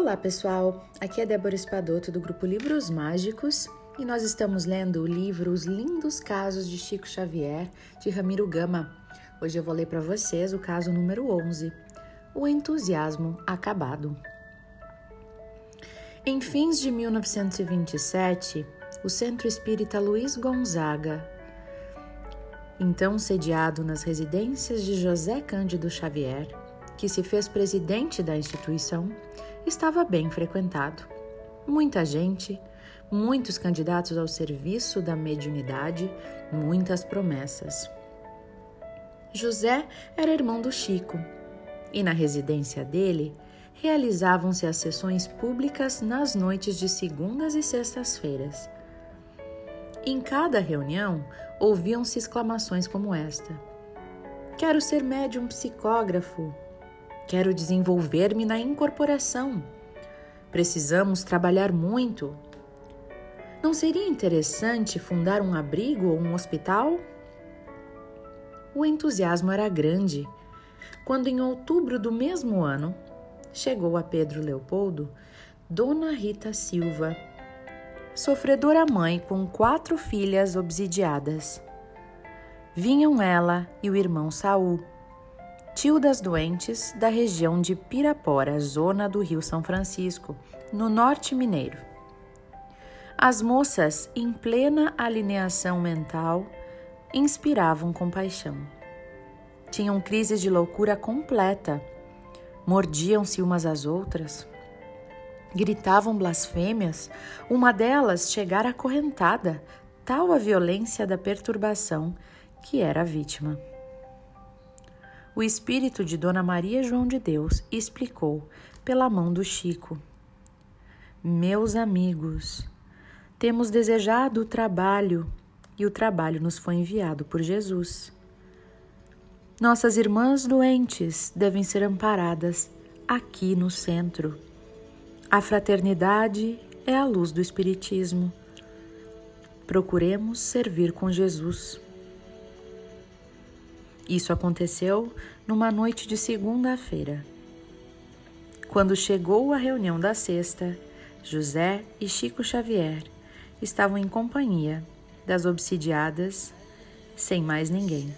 Olá, pessoal! Aqui é Débora Espadoto do grupo Livros Mágicos e nós estamos lendo o livro Os Lindos Casos de Chico Xavier, de Ramiro Gama. Hoje eu vou ler para vocês o caso número 11, O Entusiasmo Acabado. Em fins de 1927, o Centro Espírita Luiz Gonzaga, então sediado nas residências de José Cândido Xavier, que se fez presidente da instituição, estava bem frequentado. Muita gente, muitos candidatos ao serviço da mediunidade, muitas promessas. José era irmão do Chico e na residência dele realizavam-se as sessões públicas nas noites de segundas e sextas-feiras. Em cada reunião ouviam-se exclamações como esta: Quero ser médium psicógrafo, Quero desenvolver-me na incorporação. Precisamos trabalhar muito. Não seria interessante fundar um abrigo ou um hospital? O entusiasmo era grande quando, em outubro do mesmo ano, chegou a Pedro Leopoldo Dona Rita Silva, sofredora mãe com quatro filhas obsidiadas. Vinham ela e o irmão Saul tio das doentes da região de Pirapora, zona do Rio São Francisco, no norte mineiro. As moças, em plena alineação mental, inspiravam compaixão. Tinham crises de loucura completa, mordiam-se umas às outras, gritavam blasfêmias, uma delas chegara acorrentada, tal a violência da perturbação que era a vítima o espírito de Dona Maria João de Deus explicou pela mão do Chico: Meus amigos, temos desejado o trabalho e o trabalho nos foi enviado por Jesus. Nossas irmãs doentes devem ser amparadas aqui no centro. A fraternidade é a luz do Espiritismo. Procuremos servir com Jesus. Isso aconteceu numa noite de segunda-feira. Quando chegou a reunião da sexta, José e Chico Xavier estavam em companhia das obsidiadas, sem mais ninguém.